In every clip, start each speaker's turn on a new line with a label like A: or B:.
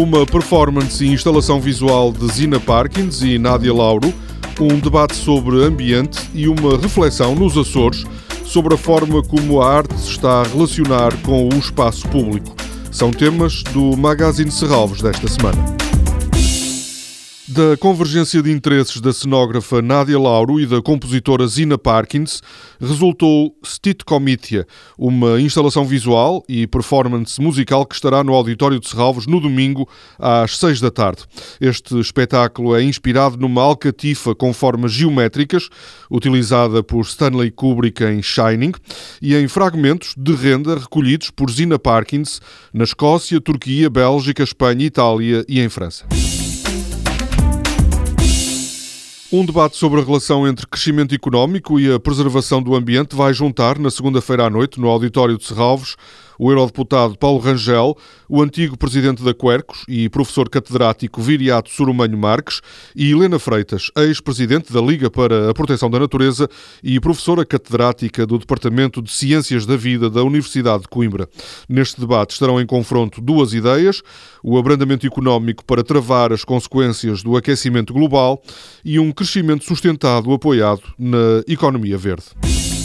A: Uma performance e instalação visual de Zina Parkins e Nádia Lauro, um debate sobre ambiente e uma reflexão nos Açores sobre a forma como a arte se está a relacionar com o espaço público. São temas do Magazine Serralves desta semana. Da convergência de interesses da cenógrafa Nádia Lauro e da compositora Zina Parkins, resultou Stit Comitia, uma instalação visual e performance musical que estará no Auditório de Serralvos no domingo às seis da tarde. Este espetáculo é inspirado numa alcatifa com formas geométricas, utilizada por Stanley Kubrick em Shining, e em fragmentos de renda recolhidos por Zina Parkins na Escócia, Turquia, Bélgica, Espanha, Itália e em França. Um debate sobre a relação entre crescimento económico e a preservação do ambiente vai juntar, na segunda-feira à noite, no auditório de Serralvos, o eurodeputado Paulo Rangel, o antigo presidente da Quercos e professor catedrático Viriato Surumanho Marques e Helena Freitas, ex-presidente da Liga para a Proteção da Natureza e professora catedrática do Departamento de Ciências da Vida da Universidade de Coimbra. Neste debate estarão em confronto duas ideias: o abrandamento económico para travar as consequências do aquecimento global e um crescimento sustentado apoiado na economia verde.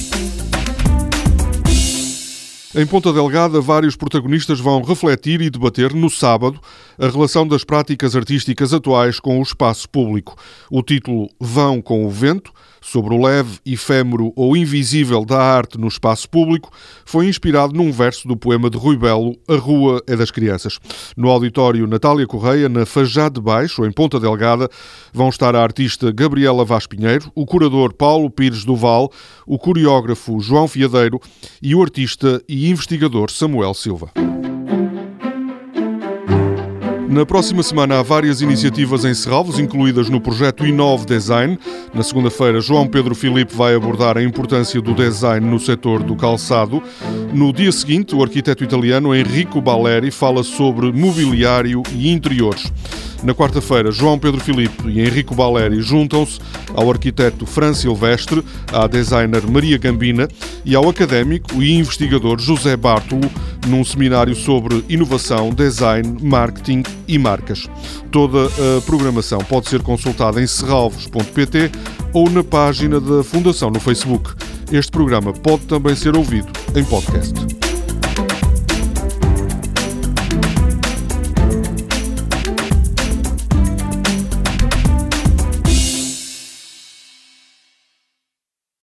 A: Em Ponta Delgada, vários protagonistas vão refletir e debater no sábado a relação das práticas artísticas atuais com o espaço público. O título Vão com o Vento sobre o leve, efêmero ou invisível da arte no espaço público, foi inspirado num verso do poema de Rui Belo, A Rua é das Crianças. No auditório Natália Correia, na Fajá de Baixo, em Ponta Delgada, vão estar a artista Gabriela Vaz Pinheiro, o curador Paulo Pires Duval, o coreógrafo João Fiadeiro e o artista e investigador Samuel Silva. Na próxima semana há várias iniciativas em Serralvos, incluídas no projeto Inove Design. Na segunda-feira, João Pedro Filipe vai abordar a importância do design no setor do calçado. No dia seguinte, o arquiteto italiano Enrico Balleri fala sobre mobiliário e interiores. Na quarta-feira, João Pedro Filipe e Henrico Baleri juntam-se ao arquiteto Fran Silvestre, à designer Maria Gambina e ao académico e investigador José Bartolo num seminário sobre inovação, design, marketing e marcas. Toda a programação pode ser consultada em serralvos.pt ou na página da Fundação no Facebook. Este programa pode também ser ouvido em podcast.